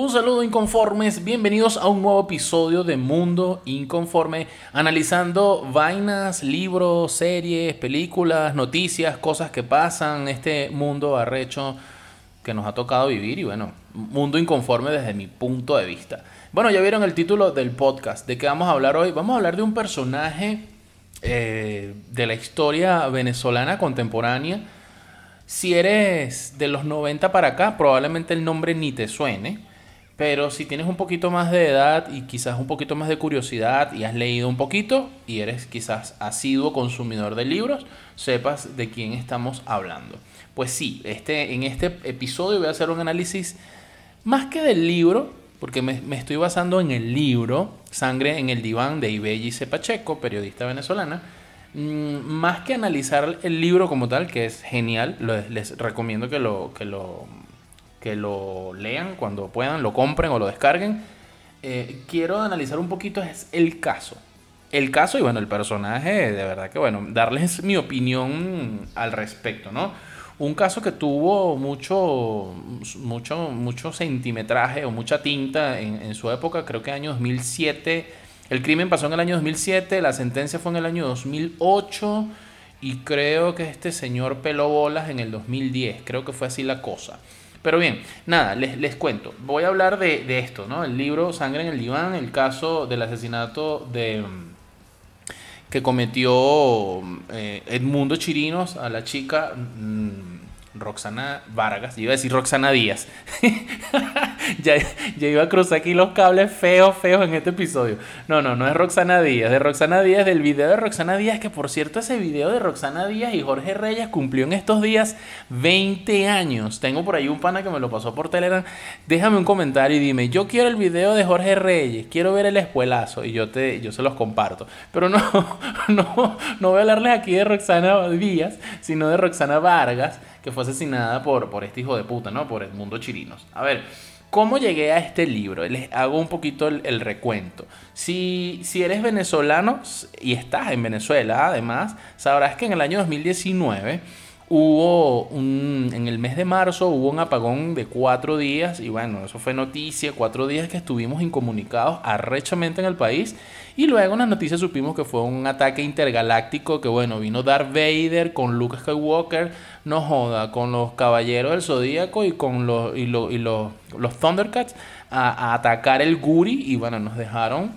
Un saludo inconformes, bienvenidos a un nuevo episodio de Mundo Inconforme, analizando vainas, libros, series, películas, noticias, cosas que pasan este mundo arrecho que nos ha tocado vivir y bueno, mundo inconforme desde mi punto de vista. Bueno, ya vieron el título del podcast, ¿de qué vamos a hablar hoy? Vamos a hablar de un personaje eh, de la historia venezolana contemporánea. Si eres de los 90 para acá, probablemente el nombre ni te suene. Pero si tienes un poquito más de edad y quizás un poquito más de curiosidad y has leído un poquito y eres quizás asiduo consumidor de libros, sepas de quién estamos hablando. Pues sí, este, en este episodio voy a hacer un análisis más que del libro, porque me, estoy basando en el libro Sangre en el Diván de Ibelli Pacheco, periodista venezolana. Mm, más que analizar el libro como tal, que es genial, les recomiendo que lo, que lo que lo lean cuando puedan, lo compren o lo descarguen. Eh, quiero analizar un poquito es el caso. El caso y bueno, el personaje, de verdad que bueno, darles mi opinión al respecto, ¿no? Un caso que tuvo mucho, mucho, mucho centimetraje o mucha tinta en, en su época, creo que año 2007. El crimen pasó en el año 2007, la sentencia fue en el año 2008 y creo que este señor peló bolas en el 2010, creo que fue así la cosa. Pero bien, nada, les, les cuento. Voy a hablar de, esto, ¿no? El libro Sangre en el Diván, el caso del asesinato de que cometió eh, Edmundo Chirinos a la chica mm, Roxana Vargas, iba a decir Roxana Díaz. ya, iba a cruzar aquí los cables feos, feos en este episodio. No, no, no es Roxana Díaz. De Roxana Díaz, del video de Roxana Díaz, que por cierto ese video de Roxana Díaz y Jorge Reyes cumplió en estos días 20 años. Tengo por ahí un pana que me lo pasó por Telegram. Déjame un comentario y dime, yo quiero el video de Jorge Reyes, quiero ver el espuelazo y yo, te, yo se los comparto. Pero no, no, no voy a hablarles aquí de Roxana Díaz, sino de Roxana Vargas que fue asesinada por, por este hijo de puta, ¿no? Por Edmundo Chirinos. A ver, ¿cómo llegué a este libro? Les hago un poquito el, recuento. Si, si eres venezolano y estás en Venezuela, además, sabrás que en el año 2019 hubo un, en el mes de marzo hubo un apagón de cuatro días y bueno, eso fue noticia, cuatro días que estuvimos incomunicados arrechamente en el país y luego en las noticias supimos que fue un ataque intergaláctico que bueno, vino Darth Vader con Luke Skywalker, no joda, con los Caballeros del Zodíaco y con los, y, y los, los Thundercats a, a atacar el Guri y bueno, nos dejaron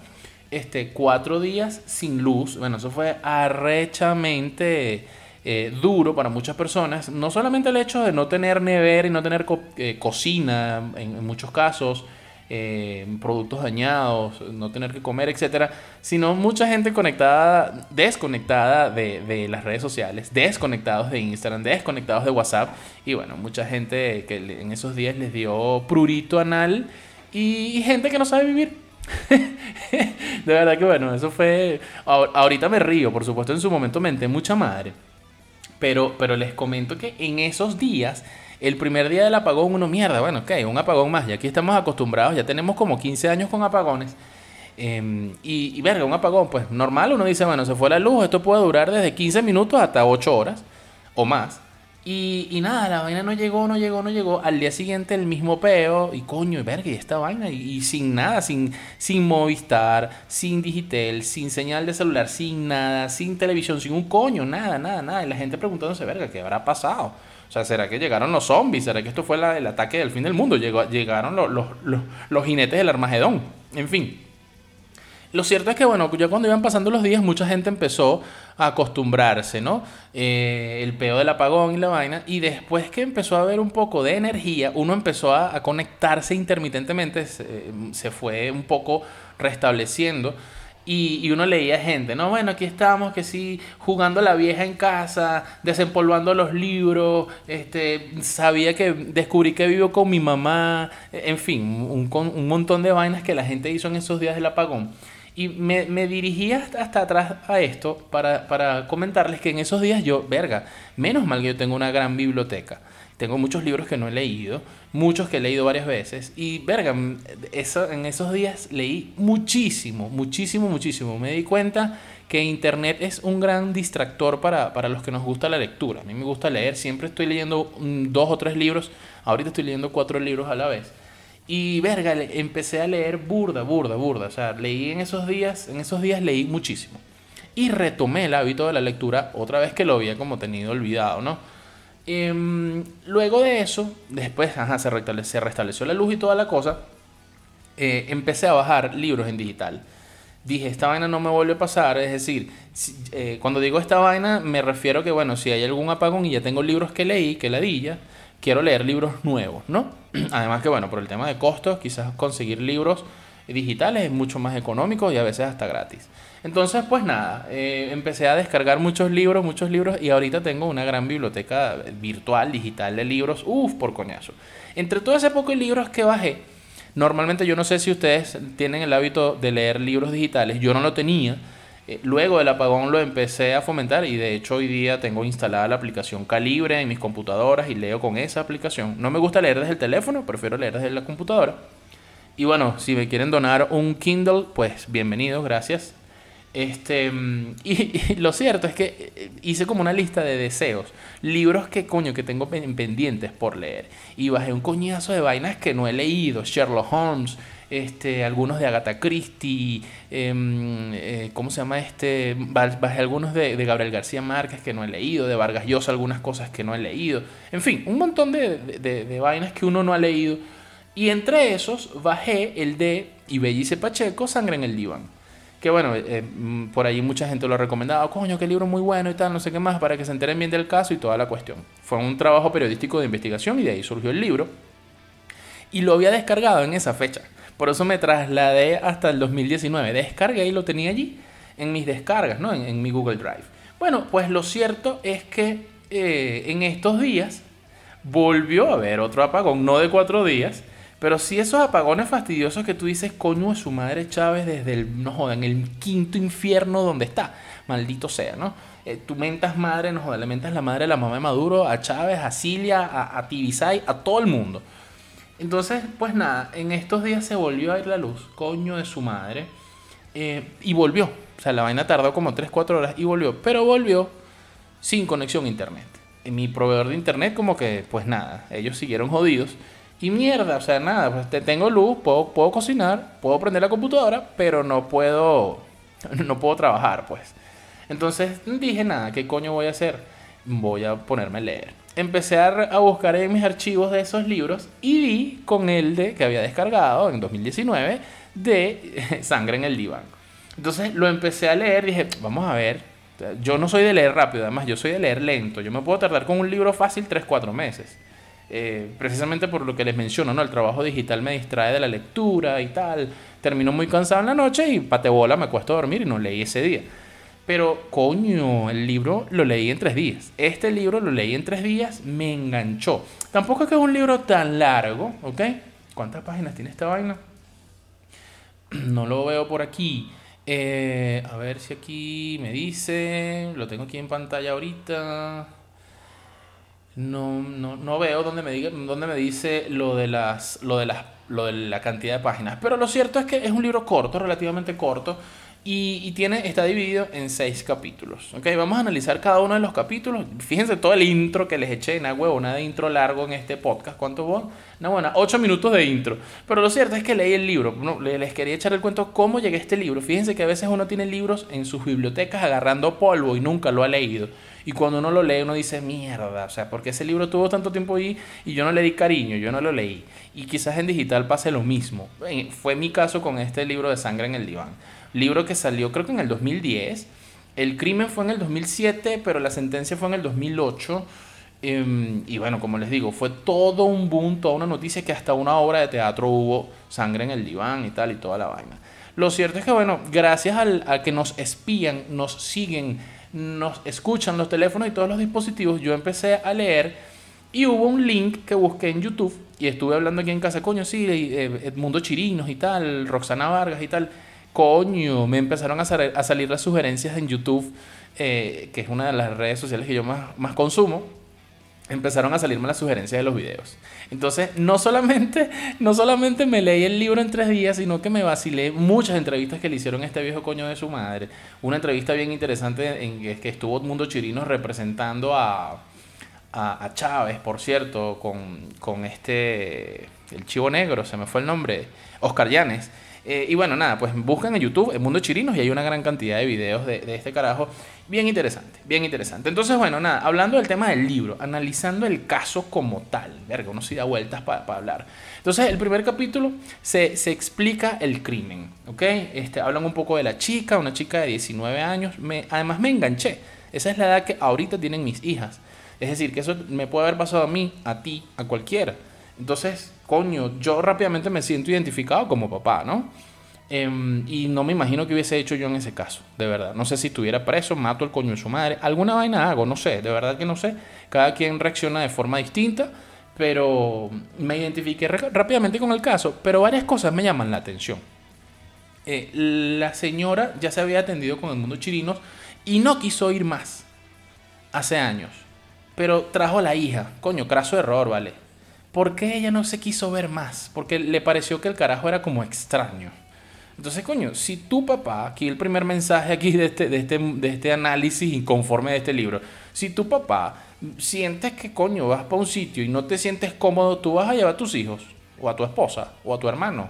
este, cuatro días sin luz, bueno, eso fue arrechamente eh, duro para muchas personas. No solamente el hecho de no tener nevera y no tener eh, cocina, en, muchos casos, eh, productos dañados, no tener que comer, etcétera, sino mucha gente conectada, desconectada de, las redes sociales, desconectados de Instagram, desconectados de WhatsApp, y bueno, mucha gente que en esos días les dio prurito anal y gente que no sabe vivir. de verdad que bueno, eso fue. Ahorita me río, por supuesto, en su momento menté mucha madre. Pero, pero les comento que en esos días, el primer día del apagón, uno mierda, bueno, ok, un apagón más, y aquí estamos acostumbrados, ya tenemos como 15 años con apagones. Em, y, y verga, un apagón, pues normal, uno dice, bueno, se fue la luz, esto puede durar desde 15 minutos hasta 8 horas o más. Y, y, nada, la vaina no llegó, no llegó, no llegó. Al día siguiente el mismo peo. Y coño, y verga, y esta vaina. Y, sin nada, sin, sin Movistar, sin Digitel, sin señal de celular, sin nada, sin televisión, sin un coño, nada, nada, nada. Y la gente preguntándose, verga, ¿qué habrá pasado? O sea, ¿será que llegaron los zombies? ¿Será que esto fue el ataque del fin del mundo? Llegó, llegaron los, los, los, los jinetes del Armagedón. En fin. Lo cierto es que, bueno, ya cuando iban pasando los días, mucha gente empezó a acostumbrarse, ¿no? Eh, el peo del apagón y la vaina. Y después que empezó a haber un poco de energía, uno empezó a, a conectarse intermitentemente, se, se, fue un poco restableciendo. Y, y, uno leía gente, ¿no? Bueno, aquí estamos, que sí, jugando la vieja en casa, desempolvando los libros, este, sabía que descubrí que vivo con mi mamá, en fin, un, un montón de vainas que la gente hizo en esos días del apagón. Y me, me dirigí hasta, atrás a esto para, comentarles que en esos días yo, verga, menos mal que yo tengo una gran biblioteca. Tengo muchos libros que no he leído, muchos que he leído varias veces. Y, verga, en esos días leí muchísimo, muchísimo, muchísimo. Me di cuenta que Internet es un gran distractor para, para los que nos gusta la lectura. A mí me gusta leer, siempre estoy leyendo dos o tres libros. Ahorita estoy leyendo cuatro libros a la vez. Y, verga, empecé a leer burda, burda, burda. O sea, leí en esos días, en esos días leí muchísimo. Y retomé el hábito de la lectura otra vez que lo había como tenido olvidado, ¿no? Em, luego de eso, después se, restableció, la luz y toda la cosa, eh, empecé a bajar libros en digital. Dije, esta vaina no me vuelve a pasar, es decir, eh, cuando digo esta vaina me refiero que, bueno, si hay algún apagón y ya tengo libros que leí, que ladilla, quiero leer libros nuevos, ¿no? Además que, bueno, por el tema de costos, quizás conseguir libros digitales es mucho más económico y a veces hasta gratis. Entonces, pues nada, eh, empecé a descargar muchos libros, muchos libros y ahorita tengo una gran biblioteca virtual, digital de libros, uff, por coñazo. Entre todo ese poco de libros que bajé, normalmente yo no sé si ustedes tienen el hábito de leer libros digitales, yo no lo tenía. Eh, luego del apagón lo empecé a fomentar y de hecho hoy día tengo instalada la aplicación Calibre en mis computadoras y leo con esa aplicación. No me gusta leer desde el teléfono, prefiero leer desde la computadora. Y bueno, si me quieren donar un Kindle, pues bienvenido, gracias. Este, y, lo cierto es que eh, hice como una lista de deseos, libros que coño que tengo pendientes por leer. Y bajé un coñazo de vainas que no he leído, Sherlock Holmes, este, algunos de Agatha Christie, em, eh, ¿cómo se llama este? Bajé algunos de, Gabriel García Márquez que no he leído, de Vargas Llosa algunas cosas que no he leído. En fin, un montón de, de vainas que uno no ha leído. Y entre esos bajé el de Ibellice Pacheco, Sangre en el Diván que bueno, eh, mm, por ahí mucha gente lo ha recomendado, coño, qué libro muy bueno y tal, no sé qué más, para que se enteren bien del caso y toda la cuestión. Fue un trabajo periodístico de investigación y de ahí surgió el libro. Y lo había descargado en esa fecha. Por eso me trasladé hasta el 2019. Descargué y lo tenía allí en mis descargas, ¿no? En, mi Google Drive. Bueno, pues lo cierto es que eh, en estos días volvió a haber otro apagón, no de cuatro días, pero si esos apagones fastidiosos que tú dices, coño de su madre Chávez desde el, no jodan, el quinto infierno donde está, maldito sea, ¿no? Eh, tú mentas madre, no jodas, le mentas la madre de la mamá de Maduro, a Chávez, a Cilia, a, a Tibisay, a todo el mundo. Entonces, pues nada, en estos días se volvió a ir la luz, coño de su madre, eh, y volvió. O sea, la vaina tardó como 3-4 horas y volvió, pero volvió sin conexión a internet. En mi proveedor de internet, como que, pues nada, ellos siguieron jodidos. Y mierda, o sea, nada, pues te tengo luz, puedo, puedo cocinar, puedo prender la computadora, pero no puedo, no puedo trabajar, pues. Entonces dije, nada, ¿qué coño voy a hacer? Voy a ponerme a leer. Empecé a, buscar en mis archivos de esos libros y vi con el de que había descargado en 2019 de Sangre en el Diván. Entonces lo empecé a leer, dije, vamos a ver. Yo no soy de leer rápido, además yo soy de leer lento. Yo me puedo tardar con un libro fácil 3-4 meses. Eh, precisamente por lo que les menciono, ¿no? El trabajo digital me distrae de la lectura y tal. Termino muy cansado en la noche y patebola me cuesto a dormir y no leí ese día. Pero, coño, el libro lo leí en tres días. Este libro lo leí en tres días, me enganchó. Tampoco es que es un libro tan largo, ¿ok? ¿Cuántas páginas tiene esta vaina? No lo veo por aquí. Eh, a ver si aquí me dice. Lo tengo aquí en pantalla ahorita. No, no, no veo donde me, diga, donde me dice lo de, las, lo, de las, lo de la cantidad de páginas. Pero lo cierto es que es un libro corto, relativamente corto. Y, tiene, está dividido en seis capítulos. ¿okay? Vamos a analizar cada uno de los capítulos. Fíjense todo el intro que les eché. Nada huevo, nada de intro largo en este podcast. ¿Cuánto vos? No, bueno, ocho minutos de intro. Pero lo cierto es que leí el libro. les quería echar el cuento cómo llegué a este libro. Fíjense que a veces uno tiene libros en sus bibliotecas agarrando polvo y nunca lo ha leído. Y cuando uno lo lee, uno dice, mierda, o sea, porque ese libro tuvo tanto tiempo ahí y yo no le di cariño, yo no lo leí. Y quizás en digital pase lo mismo. Fue mi caso con este libro de Sangre en el Diván. Libro que salió creo que en el 2010. El crimen fue en el 2007, pero la sentencia fue en el 2008. Em, y bueno, como les digo, fue todo un boom, toda una noticia que hasta una obra de teatro hubo sangre en el diván y tal y toda la vaina. Lo cierto es que, bueno, gracias al, a que nos espían, nos siguen, nos escuchan los teléfonos y todos los dispositivos, yo empecé a leer y hubo un link que busqué en YouTube y estuve hablando aquí en casa, coño, sí, eh, Edmundo Chirinos y tal, Roxana Vargas y tal. Coño, me empezaron a, salir las sugerencias en YouTube, eh, que es una de las redes sociales que yo más, consumo empezaron a salirme las sugerencias de los videos. Entonces, no solamente, no solamente me leí el libro en tres días, sino que me vacilé muchas entrevistas que le hicieron a este viejo coño de su madre. Una entrevista bien interesante en que estuvo Mundo Chirinos representando a, a, Chávez, por cierto, con, con este, el chivo negro, se me fue el nombre, Oscar Llanes. Eh, y bueno, nada, pues buscan en YouTube El Mundo Chirinos y hay una gran cantidad de videos de, de, este carajo. Bien interesante, bien interesante. Entonces, bueno, nada, hablando del tema del libro, analizando el caso como tal. Verga, uno sí da vueltas para hablar. Entonces, el primer capítulo se, se, explica el crimen, ¿ok? Este, hablan un poco de la chica, una chica de 19 años. Me, además, me enganché. Esa es la edad que ahorita tienen mis hijas. Es decir, que eso me puede haber pasado a mí, a ti, a cualquiera. Entonces, coño, yo rápidamente me siento identificado como papá, ¿no? Em, y no me imagino que hubiese hecho yo en ese caso, de verdad. No sé si estuviera preso, mato el coño de su madre. Alguna vaina hago, no sé, de verdad que no sé. Cada quien reacciona de forma distinta, pero me identifiqué rápidamente con el caso. Pero varias cosas me llaman la atención. Eh, la señora ya se había atendido con el mundo chirinos y no quiso ir más hace años. Pero trajo a la hija. Coño, craso error, ¿vale? ¿Por qué ella no se quiso ver más? Porque le pareció que el carajo era como extraño. Entonces, coño, si tu papá, aquí el primer mensaje aquí de este, de este, de este análisis inconforme de este libro, si tu papá sientes que, coño, vas para un sitio y no te sientes cómodo, tú vas a llevar a tus hijos, o a tu esposa, o a tu hermano,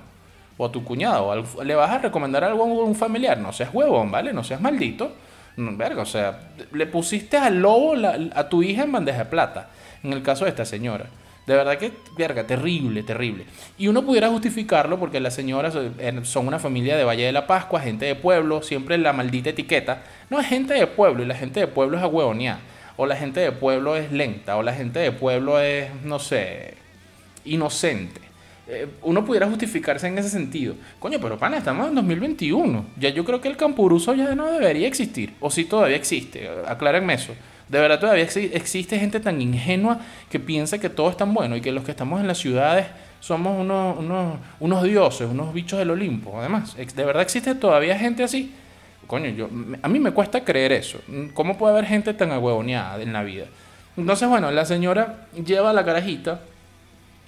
o a tu cuñado, o le vas a recomendar algo a un familiar, no seas huevón, ¿vale? No seas maldito. verga, o sea, le pusiste al lobo a tu hija en bandeja de plata, en el caso de esta señora. De verdad que, verga, terrible, terrible. Y uno pudiera justificarlo porque las señoras eh, son una familia de Valle de la Pascua, gente de pueblo, siempre la maldita etiqueta. No es gente de pueblo y la gente de pueblo es agüeonía. O la gente de pueblo es lenta, o la gente de pueblo es, no sé, inocente. Eh, uno pudiera justificarse en ese sentido. Coño, pero pana, estamos en 2021. Ya yo creo que el campuruso ya no debería existir. O si todavía existe. Aclárenme eso. De verdad todavía existe gente tan ingenua que piensa que todo es tan bueno y que los que estamos en las ciudades somos unos, unos, dioses, unos bichos del Olimpo. Además, ¿de verdad existe todavía gente así? Coño, yo, a mí me cuesta creer eso. ¿Cómo puede haber gente tan agüevoneada en la vida? Entonces, bueno, la señora lleva la carajita.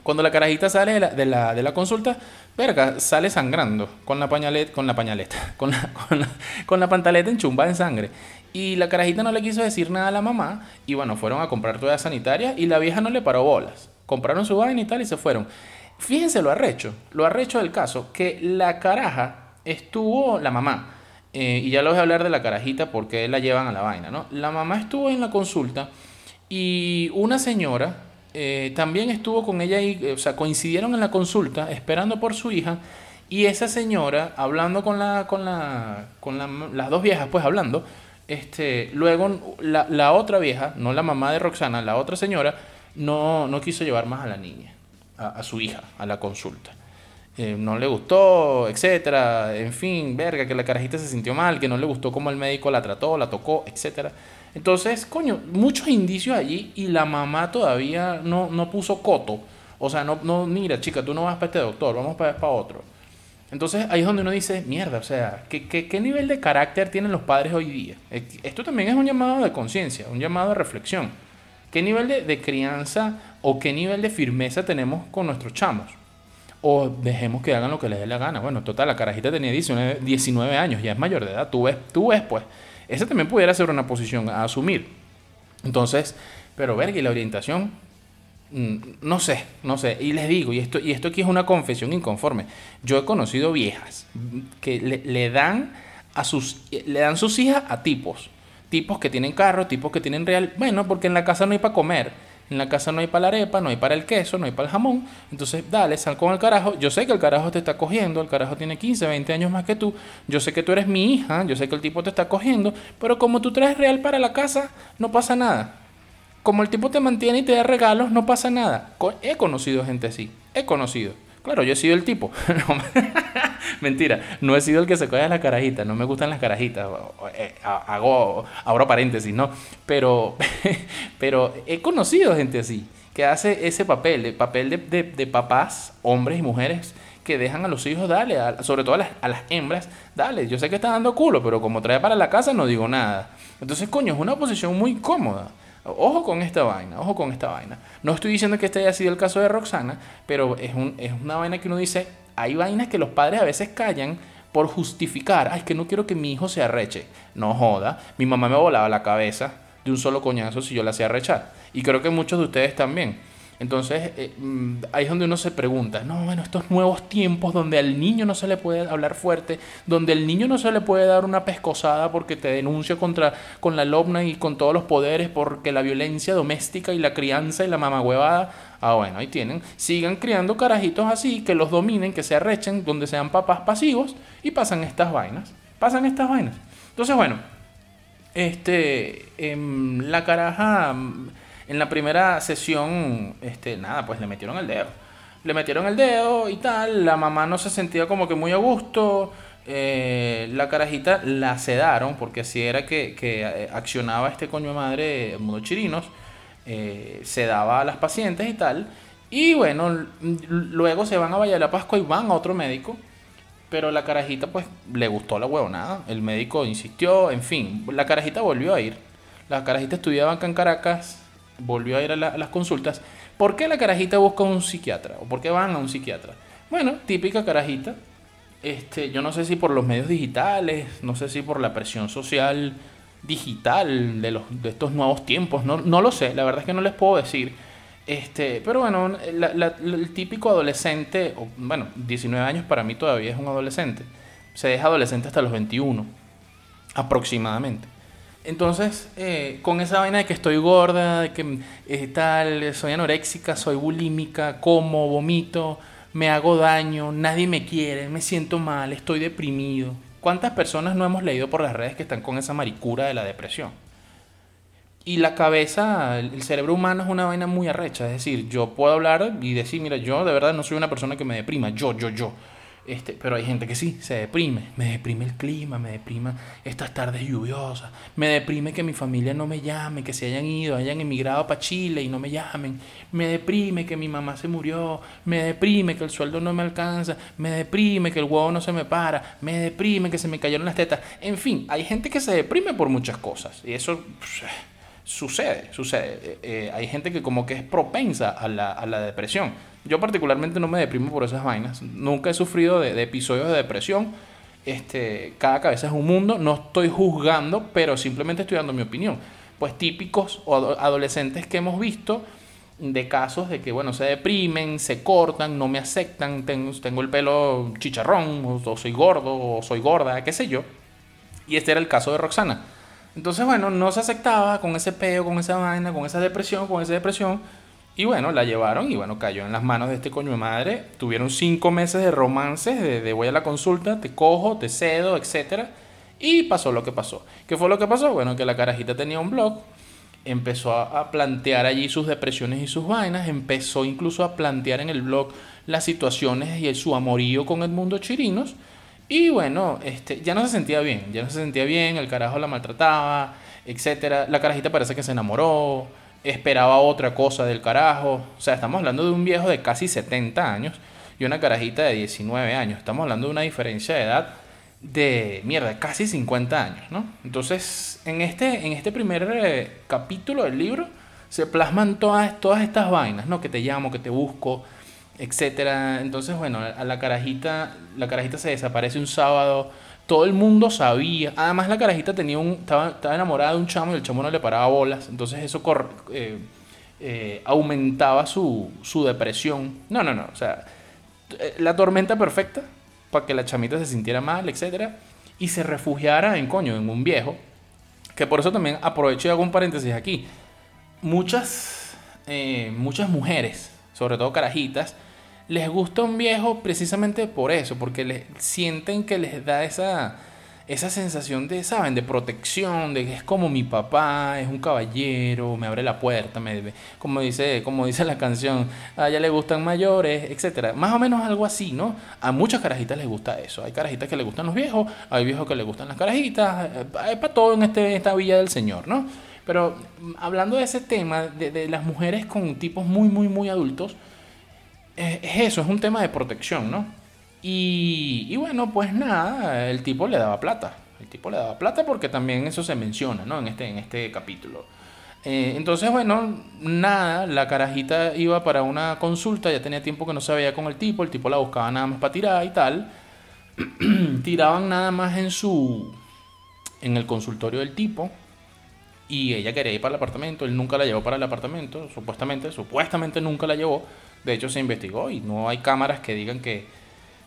Cuando la carajita sale de la, de la, de la consulta, verga, sale sangrando con la pañaleta, con la pañaleta, con la, con la, con la pantaleta enchumbada en sangre. Y la carajita no le quiso decir nada a la mamá. Y bueno, fueron a comprar toda sanitaria y la vieja no le paró bolas. Compraron su vaina y tal y se fueron. Fíjense lo arrecho, lo arrecho del caso, que la caraja estuvo, la mamá, eh, y ya les voy a hablar de la carajita porque la llevan a la vaina, ¿no? La mamá estuvo en la consulta y una señora eh, también estuvo con ella y, o sea, coincidieron en la consulta esperando por su hija y esa señora hablando con la, con la, con las dos viejas, pues hablando, este, luego la, la, otra vieja, no la mamá de Roxana, la otra señora, no, no quiso llevar más a la niña, a, su hija, a la consulta. Eh, no le gustó, etcétera, en fin, verga, que la carajita se sintió mal, que no le gustó cómo el médico la trató, la tocó, etcétera. Entonces, coño, muchos indicios allí y la mamá todavía no, no puso coto. O sea, no, no, mira, chica, tú no vas para este doctor, vamos para, para otro. Entonces ahí es donde uno dice, mierda, o sea, ¿qué, qué, nivel de carácter tienen los padres hoy día? Eh, esto también es un llamado de conciencia, un llamado de reflexión. ¿Qué nivel de, crianza o qué nivel de firmeza tenemos con nuestros chamos? O dejemos que hagan lo que les dé la gana. Bueno, total, la carajita tenía 19, 19 años, ya es mayor de edad, tú ves, tú ves, pues. Esa también pudiera ser una posición a asumir. Entonces, pero ver, y la orientación, no sé, no sé. Y les digo, y esto, y esto aquí es una confesión inconforme. Yo he conocido viejas que le, dan a sus, le dan sus hijas a tipos. Tipos que tienen carro, tipos que tienen real. Bueno, porque en la casa no hay para comer. En la casa no hay para la arepa, no hay para el queso, no hay para el jamón. Entonces, dale, sal con el carajo. Yo sé que el carajo te está cogiendo, el carajo tiene 15, 20 años más que tú. Yo sé que tú eres mi hija, yo sé que el tipo te está cogiendo. Pero como tú traes real para la casa, no pasa nada como el tipo te mantiene y te da regalos, no pasa nada. He conocido gente así, he conocido. Claro, yo he sido el tipo. Mentira, no he sido el que se coge las carajitas, no me gustan las carajitas. Eh, hago, abro paréntesis, ¿no? Pero, pero he conocido gente así, que hace ese papel, el papel de, de, papás, hombres y mujeres que dejan a los hijos, dale, sobre todo a las, a las, hembras, dale, yo sé que está dando culo, pero como trae para la casa no digo nada. Entonces, coño, es una posición muy cómoda. Ojo con esta vaina, ojo con esta vaina. No estoy diciendo que este haya sido el caso de Roxana, pero es, un, es una vaina que uno dice, hay vainas que los padres a veces callan por justificar, ay, es que no quiero que mi hijo se arreche. No joda, mi mamá me volaba la cabeza de un solo coñazo si yo la hacía arrechar. Y creo que muchos de ustedes también. Entonces, eh, mm, ahí es donde uno se pregunta, no, bueno, estos nuevos tiempos donde al niño no se le puede hablar fuerte, donde al niño no se le puede dar una pescosada porque te denuncia contra, con la lobna y con todos los poderes porque la violencia doméstica y la crianza y la mamagüevada, ah, bueno, ahí tienen, sigan criando carajitos así, que los dominen, que se arrechen, donde sean papás pasivos y pasan estas vainas, pasan estas vainas. Entonces, bueno, este, em, la caraja en la primera sesión, este, nada, pues le metieron el dedo. Le metieron el dedo y tal, la mamá no se sentía como que muy a gusto, eh, la carajita la sedaron, porque así era que, eh, accionaba este coño madre Mundo Chirinos, eh, sedaba a las pacientes y tal, y bueno, luego se van a Valle de la Pascua y van a otro médico, pero la carajita pues le gustó la huevonada, el médico insistió, en fin, la carajita volvió a ir, la carajita estudiaba acá en Caracas, volvió a ir a, las consultas. ¿Por qué la carajita busca un psiquiatra? ¿O por qué van a un psiquiatra? Bueno, típica carajita. Este, yo no sé si por los medios digitales, no sé si por la presión social digital de, los, de estos nuevos tiempos, no, no lo sé, la verdad es que no les puedo decir. Este, pero bueno, el típico adolescente, bueno, 19 años para mí todavía es un adolescente, se deja adolescente hasta los 21, aproximadamente. Entonces, eh, con esa vaina de que estoy gorda, de que eh, tal, soy anoréxica, soy bulímica, como, vomito, me hago daño, nadie me quiere, me siento mal, estoy deprimido. ¿Cuántas personas no hemos leído por las redes que están con esa maricura de la depresión? Y la cabeza, el cerebro humano es una vaina muy arrecha. Es decir, yo puedo hablar y decir, mira, yo de verdad no soy una persona que me deprima. Yo, yo, yo. Este, pero hay gente que sí, se deprime. Me deprime el clima, me deprime estas tardes lluviosas, me deprime que mi familia no me llame, que se hayan ido, hayan emigrado para Chile y no me llamen. Me deprime que mi mamá se murió, me deprime que el sueldo no me alcanza, me deprime que el huevo no se me para, me deprime que se me cayeron las tetas. En fin, hay gente que se deprime por muchas cosas y eso sucede, sucede. Eh, eh, hay gente que como que es propensa a la, a la depresión. Yo particularmente no me deprimo por esas vainas. Nunca he sufrido de, episodios de depresión. Este, cada cabeza es un mundo. No estoy juzgando, pero simplemente estoy dando mi opinión. Pues típicos o adolescentes que hemos visto de casos de que, bueno, se deprimen, se cortan, no me aceptan, tengo, el pelo chicharrón, o, soy gordo, o soy gorda, qué sé yo. Y este era el caso de Roxana. Entonces, bueno, no se aceptaba con ese peo, con esa vaina, con esa depresión, con esa depresión y bueno, la llevaron y bueno, cayó en las manos de este coño de madre. Tuvieron cinco meses de romances, de, voy a la consulta, te cojo, te cedo, etc. Y pasó lo que pasó. ¿Qué fue lo que pasó? Bueno, que la carajita tenía un blog, empezó a, plantear allí sus depresiones y sus vainas, empezó incluso a plantear en el blog las situaciones y su amorío con el mundo chirinos. Y bueno, este, ya no se sentía bien, ya no se sentía bien, el carajo la maltrataba, etc. La carajita parece que se enamoró esperaba otra cosa del carajo. O sea, estamos hablando de un viejo de casi 70 años y una carajita de 19 años. Estamos hablando de una diferencia de edad de mierda, casi 50 años, ¿no? Entonces, en este, en este primer eh, capítulo del libro se plasman todas, todas estas vainas, ¿no? Que te llamo, que te busco, etcétera. Entonces, bueno, a la carajita, la carajita se desaparece un sábado todo el mundo sabía. Además, la carajita tenía un, estaba, estaba enamorada de un chamo y el chamo no le paraba bolas. Entonces, eso eh, eh, aumentaba su, su depresión. No, no, no. O sea, eh, la tormenta perfecta para que la chamita se sintiera mal, etc. Y se refugiara en coño, en un viejo. Que por eso también aprovecho y hago un paréntesis aquí. Muchas, muchas mujeres, sobre todo carajitas, les gusta un viejo precisamente por eso, porque les, sienten que les da esa, esa sensación de, ¿saben? De protección, de que es como mi papá, es un caballero, me abre la puerta, me, como, dice, como dice la canción, a ella le gustan mayores, etcétera Más o menos algo así, ¿no? A muchas carajitas les gusta eso. Hay carajitas que les gustan los viejos, hay viejos que les gustan las carajitas, eh, hay para todo en este, esta villa del Señor, ¿no? Pero mm, hablando de ese tema, de, las mujeres con tipos muy, muy, muy adultos, eh, es eso, es un tema de protección, ¿no? Y, bueno, pues nada, el tipo le daba plata. El tipo le daba plata porque también eso se menciona, ¿no? En este, en este capítulo. Eh, entonces, bueno, nada, la carajita iba para una consulta, ya tenía tiempo que no se veía con el tipo, el tipo la buscaba nada más para tirar y tal. Tiraban nada más en su. en el consultorio del tipo. Y ella quería ir para el apartamento, él nunca la llevó para el apartamento, supuestamente, supuestamente nunca la llevó. De hecho, se investigó y no hay cámaras que digan que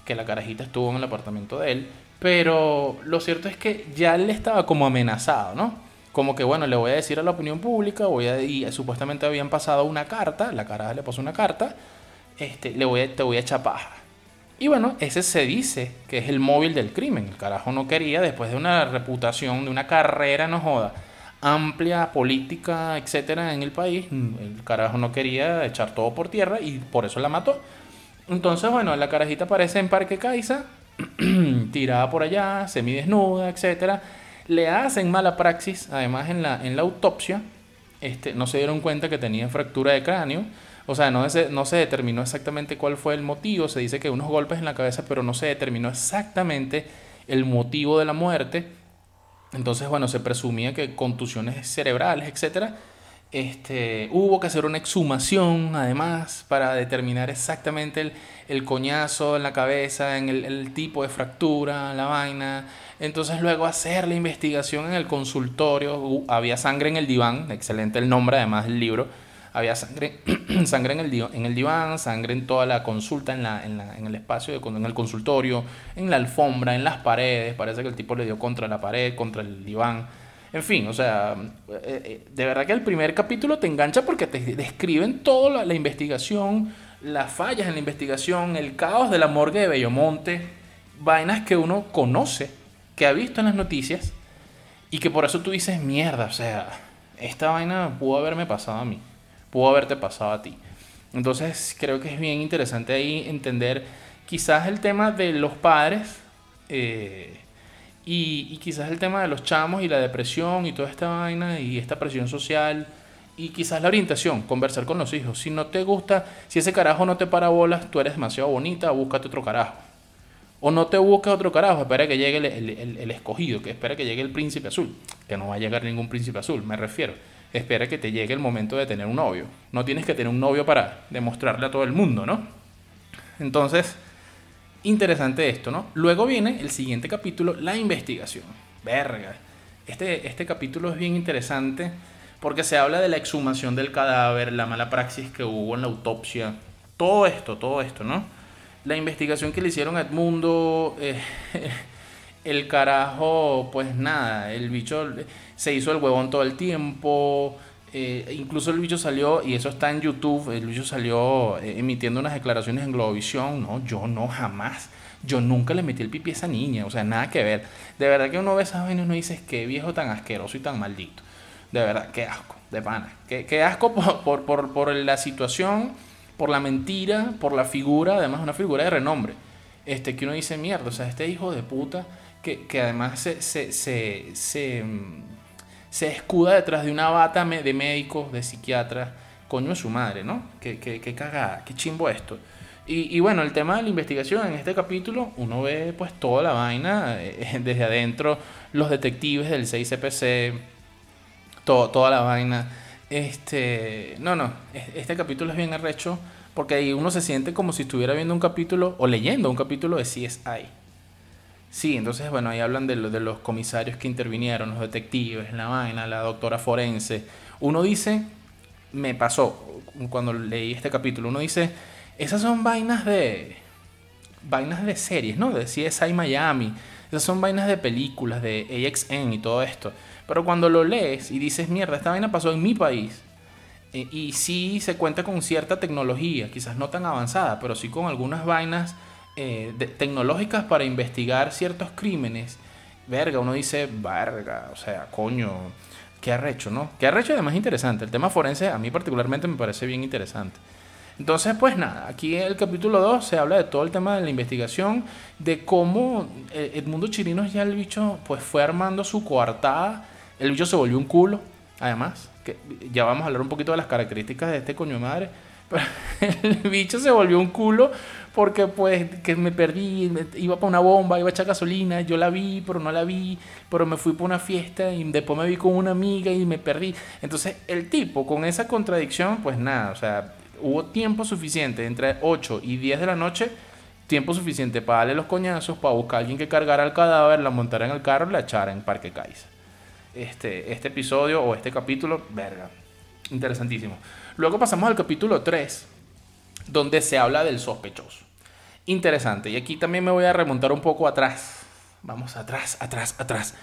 que la carajita estuvo en el apartamento de él, pero lo cierto es que ya él estaba como amenazado, ¿no? Como que, bueno, le voy a decir a la opinión pública, voy a, y supuestamente habían pasado una carta, la caraja le puso una carta, este, le voy te voy a echar paja. Y bueno, ese se dice que es el móvil del crimen. El carajo no quería, después de una reputación, de una carrera, no joda, amplia, política, etcétera, en el país, el carajo no quería echar todo por tierra y por eso la mató. Entonces, bueno, la carajita aparece en Parque Caiza, tirada por allá, semidesnuda, etc. Le hacen mala praxis, además en la, en la autopsia, este, no se dieron cuenta que tenía fractura de cráneo. O sea, no se, no se determinó exactamente cuál fue el motivo. Se dice que unos golpes en la cabeza, pero no se determinó exactamente el motivo de la muerte. Entonces, bueno, se presumía que contusiones cerebrales, etcétera este, hubo que hacer una exhumación, además, para determinar exactamente el, coñazo en la cabeza, en el, tipo de fractura, la vaina. Entonces luego hacer la investigación en el consultorio. Había sangre en el diván, excelente el nombre además del libro. Había sangre, sangre en, el, en el diván, sangre en toda la consulta, en, la, en, la, en el espacio, de, en el consultorio, en la alfombra, en las paredes. Parece que el tipo le dio contra la pared, contra el diván. En fin, o sea, eh, eh, de verdad que el primer capítulo te engancha porque te describen toda la, investigación, las fallas en la investigación, el caos de la morgue de Bellomonte, vainas que uno conoce, que ha visto en las noticias y que por eso tú dices, mierda, o sea, esta vaina pudo haberme pasado a mí, pudo haberte pasado a ti. Entonces creo que es bien interesante ahí entender quizás el tema de los padres. Eh, y, quizás el tema de los chamos y la depresión y toda esta vaina y esta presión social y quizás la orientación, conversar con los hijos. Si no te gusta, si ese carajo no te para bolas, tú eres demasiado bonita, búscate otro carajo. O no te busques otro carajo, espera que llegue el, escogido, que espera que llegue el príncipe azul. Que no va a llegar ningún príncipe azul, me refiero. Espera que te llegue el momento de tener un novio. No tienes que tener un novio para demostrarle a todo el mundo, ¿no? Entonces, interesante esto, ¿no? Luego viene el siguiente capítulo, la investigación. Verga. Este, este capítulo es bien interesante porque se habla de la exhumación del cadáver, la mala praxis que hubo en la autopsia, todo esto, todo esto, ¿no? La investigación que le hicieron a Edmundo, eh, el carajo, pues nada, el bicho se hizo el huevón todo el tiempo, eh, incluso el bicho salió, y eso está en YouTube, el bicho salió eh, emitiendo unas declaraciones en Globovisión. No, yo no, jamás. Yo nunca le metí el pipí a esa niña, o sea, nada que ver. De verdad que uno ve esas vainas y uno dice, qué viejo tan asqueroso y tan maldito. De verdad, qué asco, de pana. Qué, asco por, por, por, la situación, por la mentira, por la figura, además una figura de renombre. Este, que uno dice, mierda, o sea, este hijo de puta, que, que además se, se mm, se escuda detrás de una bata de médicos, de psiquiatras. Coño es su madre, ¿no? Qué, qué, qué cagada, qué chimbo esto. Y, y, bueno, el tema de la investigación en este capítulo, uno ve pues toda la vaina eh, desde adentro, los detectives del 6CPC, todo, toda la vaina. Este, no, no, este capítulo es bien arrecho porque ahí uno se siente como si estuviera viendo un capítulo o leyendo un capítulo de CSI. Sí, entonces, bueno, ahí hablan de, de los comisarios que intervinieron, los detectives, la vaina, la doctora forense. Uno dice, me pasó cuando leí este capítulo, uno dice, esas son vainas de vainas de series, ¿no? De CSI Miami. Esas son vainas de películas, de AXN y todo esto. Pero cuando lo lees y dices, mierda, esta vaina pasó en mi país. Eh, y sí se cuenta con cierta tecnología, quizás no tan avanzada, pero sí con algunas vainas eh, tecnológicas para investigar ciertos crímenes verga, uno dice, verga, o sea, coño, qué arrecho, ¿no? Qué arrecho además interesante. El tema forense a mí particularmente me parece bien interesante. Entonces, pues nada, aquí en el capítulo 2 se habla de todo el tema de la investigación, de cómo eh, Edmundo Chirinos ya el bicho pues fue armando su coartada, el bicho se volvió un culo, además, ya vamos a hablar un poquito de las características de este coño de madre, pero el bicho se volvió un culo porque pues que me perdí, iba para una bomba, iba a echar gasolina, yo la vi, pero no la vi, pero me fui para una fiesta y después me vi con una amiga y me perdí. Entonces el tipo con esa contradicción, pues nada, o sea, hubo tiempo suficiente entre 8 y 10 de la noche, tiempo suficiente para darle los coñazos, para buscar a alguien que cargara el cadáver, la montara en el carro y la echara en Parque Caiza. Este, este episodio o este capítulo, verga, interesantísimo. Luego pasamos al capítulo 3, donde se habla del sospechoso. Interesante, y aquí también me voy a remontar un poco atrás. Vamos atrás, atrás, atrás.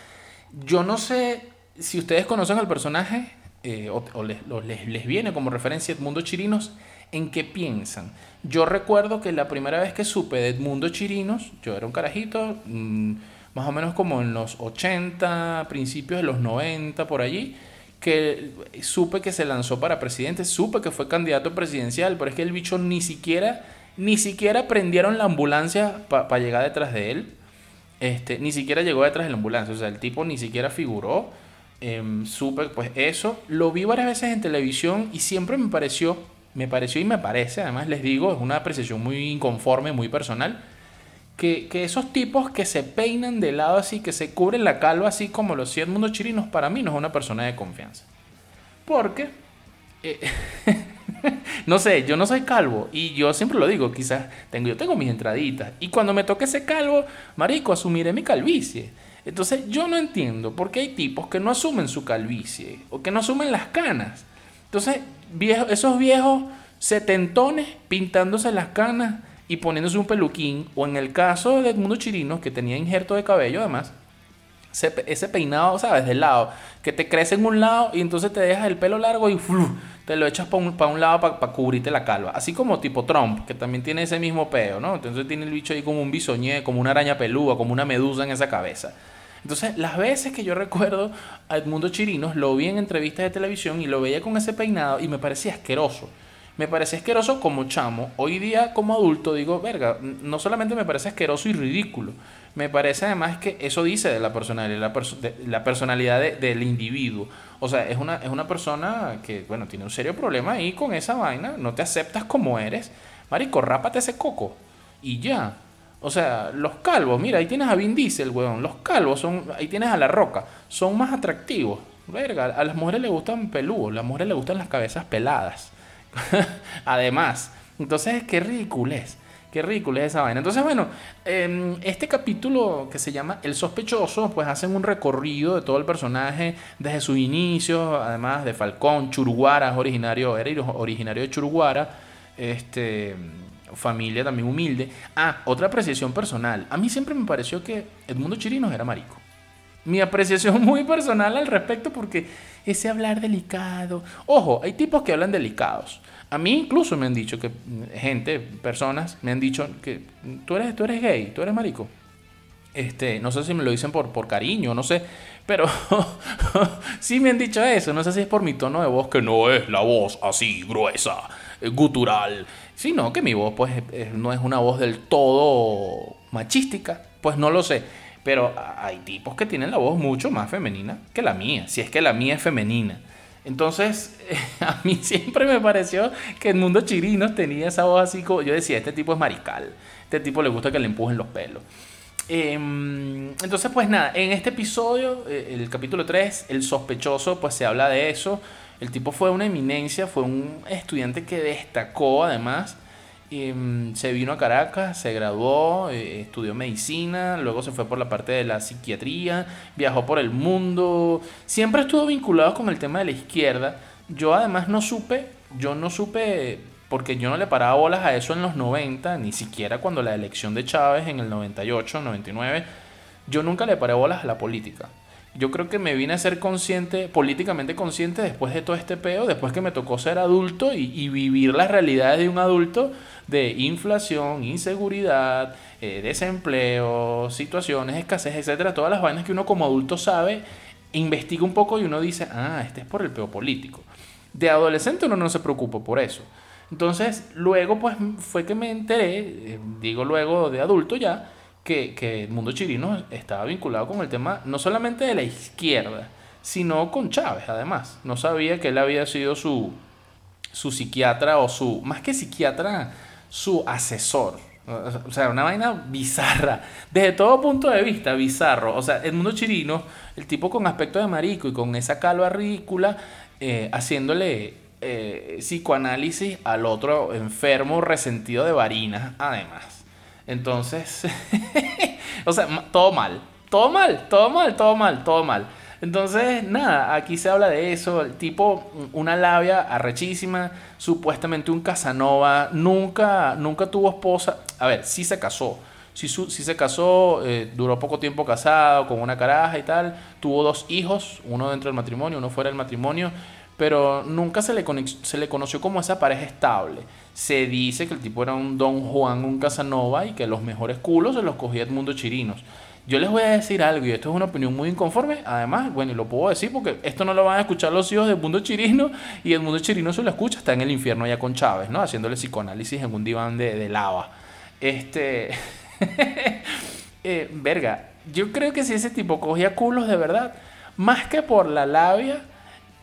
Yo no sé si ustedes conocen al personaje eh, o, les, les, viene como referencia Edmundo Chirinos, ¿en qué piensan? Yo recuerdo que la primera vez que supe de Edmundo Chirinos, yo era un carajito, mm, más o menos como en los 80, principios de los 90, por allí, que supe que se lanzó para presidente, supe que fue candidato presidencial, pero es que el bicho ni siquiera, ni siquiera prendieron la ambulancia para llegar detrás de él. Este, ni siquiera llegó detrás de la ambulancia, o sea, el tipo ni siquiera figuró eh, supe pues eso. Lo vi varias veces en televisión y siempre me pareció, me pareció y me parece, además les digo, es una apreciación muy inconforme, muy personal, que, esos tipos que se peinan de lado así, que se cubren la calva así como los 100 mundos chirinos, para mí no es una persona de confianza. Porque, eh, no sé, yo no soy calvo y yo siempre lo digo, quizás tengo, yo tengo mis entraditas y cuando me toque ese calvo, marico, asumiré mi calvicie. Entonces yo no entiendo por qué hay tipos que no asumen su calvicie o que no asumen las canas. Entonces esos viejos setentones pintándose las canas y poniéndose un peluquín, o en el caso de Edmundo Chirinos, que tenía injerto de cabello además, ese, peinado, ¿sabes? De lado, que te crece en un lado y entonces te dejas el pelo largo y te lo echas para un, un, lado para cubrirte la calva. Así como tipo Trump, que también tiene ese mismo peo, ¿no? Entonces tiene el bicho ahí como un bisoñé, como una araña pelúa, como una medusa en esa cabeza. Entonces, las veces que yo recuerdo a Edmundo Chirinos, lo vi en entrevistas de televisión y lo veía con ese peinado y me parecía asqueroso. Me parecía asqueroso como chamo. Hoy día, como adulto, digo, verga, no solamente me parece asqueroso y ridículo, me parece además que eso dice de la personalidad, la, la personalidad del individuo. O sea, es una, es una persona que, bueno, tiene un serio problema ahí con esa vaina, no te aceptas como eres. Marico, rápate ese coco. Y ya. O sea, los calvos, mira, ahí tienes a Vin Diesel, weón. Los calvos son, ahí tienes a La Roca, son más atractivos. Verga, a las mujeres les gustan peludos, a las mujeres les gustan las cabezas peladas. Además, entonces, qué ridículo es. Qué ridículo es esa vaina. Entonces, bueno, em, este capítulo que se llama El sospechoso, pues hacen un recorrido de todo el personaje desde sus inicios, además de Falcón, Churuguara, originario, era originario de Churuguara, este familia también humilde. Ah, otra apreciación personal. A mí siempre me pareció que Edmundo Chirinos era marico. Mi apreciación muy personal al respecto porque ese hablar delicado. Ojo, hay tipos que hablan delicados. A mí incluso me han dicho que gente, personas, me han dicho que tú eres, tú eres gay, tú eres marico. Este, no sé si me lo dicen por, por cariño, no sé, pero sí me han dicho eso. No sé si es por mi tono de voz, que no es la voz así gruesa, eh, gutural, sino que mi voz pues no es una voz del todo machística, pues no lo sé. Pero hay tipos que tienen la voz mucho más femenina que la mía, si es que la mía es femenina. Entonces, a mí siempre me pareció que el mundo chirinos tenía esa voz así como yo decía, este tipo es marical, este tipo le gusta que le empujen los pelos. Em, entonces, pues nada, en este episodio, eh, el capítulo 3, el sospechoso, pues se habla de eso. El tipo fue una eminencia, fue un estudiante que destacó además. Em, se vino a Caracas, se graduó, eh, estudió medicina, luego se fue por la parte de la psiquiatría, viajó por el mundo, siempre estuvo vinculado con el tema de la izquierda. Yo además no supe, yo no supe, porque yo no le paraba bolas a eso en los 90, ni siquiera cuando la elección de Chávez en el 98, 99, yo nunca le paré bolas a la política yo creo que me vine a ser consciente, políticamente consciente después de todo este peo, después que me tocó ser adulto y, vivir las realidades de un adulto, de inflación, inseguridad, eh, desempleo, situaciones, escasez, etcétera, todas las vainas que uno como adulto sabe, investiga un poco y uno dice, ah, este es por el peo político. De adolescente uno no se preocupa por eso. Entonces, luego pues fue que me enteré, eh, digo luego de adulto ya, que, que el mundo chirino estaba vinculado con el tema no solamente de la izquierda, sino con Chávez además. No sabía que él había sido su, su psiquiatra o su, más que psiquiatra, su asesor. O sea, una vaina bizarra. Desde todo punto de vista, bizarro. O sea, el mundo chirino, el tipo con aspecto de marico y con esa calva ridícula, eh, haciéndole eh, psicoanálisis al otro enfermo resentido de varinas, además. Entonces, o sea, todo mal. Todo mal, todo mal, todo mal, todo mal. Entonces, nada, aquí se habla de eso. El tipo, una labia arrechísima, supuestamente un Casanova, nunca, nunca tuvo esposa. A ver, sí se casó. Sí, sí se casó, eh, duró poco tiempo casado, con una caraja y tal. Tuvo dos hijos, uno dentro del matrimonio, uno fuera del matrimonio. Pero nunca se le, se le conoció como esa pareja estable. Se dice que el tipo era un Don Juan, un Casanova, y que los mejores culos se los cogía Edmundo Chirinos. Yo les voy a decir algo, y esto es una opinión muy inconforme. Además, bueno, y lo puedo decir porque esto no lo van a escuchar los hijos del mundo chirino, y el mundo chirino se lo escucha, está en el infierno ya con Chávez, ¿no? Haciéndole psicoanálisis en un diván de, lava. Este. eh, verga, yo creo que si ese tipo cogía culos de verdad, más que por la labia,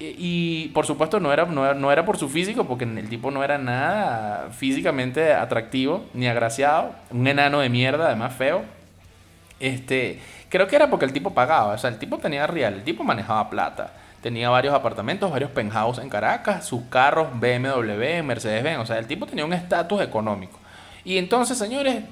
y por supuesto no era, no, no, era por su físico, porque el tipo no era nada físicamente atractivo ni agraciado. Un enano de mierda, además feo. Este, creo que era porque el tipo pagaba, o sea, el tipo tenía real, el tipo manejaba plata. Tenía varios apartamentos, varios penthouse en Caracas, sus carros BMW, Mercedes-Benz, o sea, el tipo tenía un estatus económico. Y entonces, señores,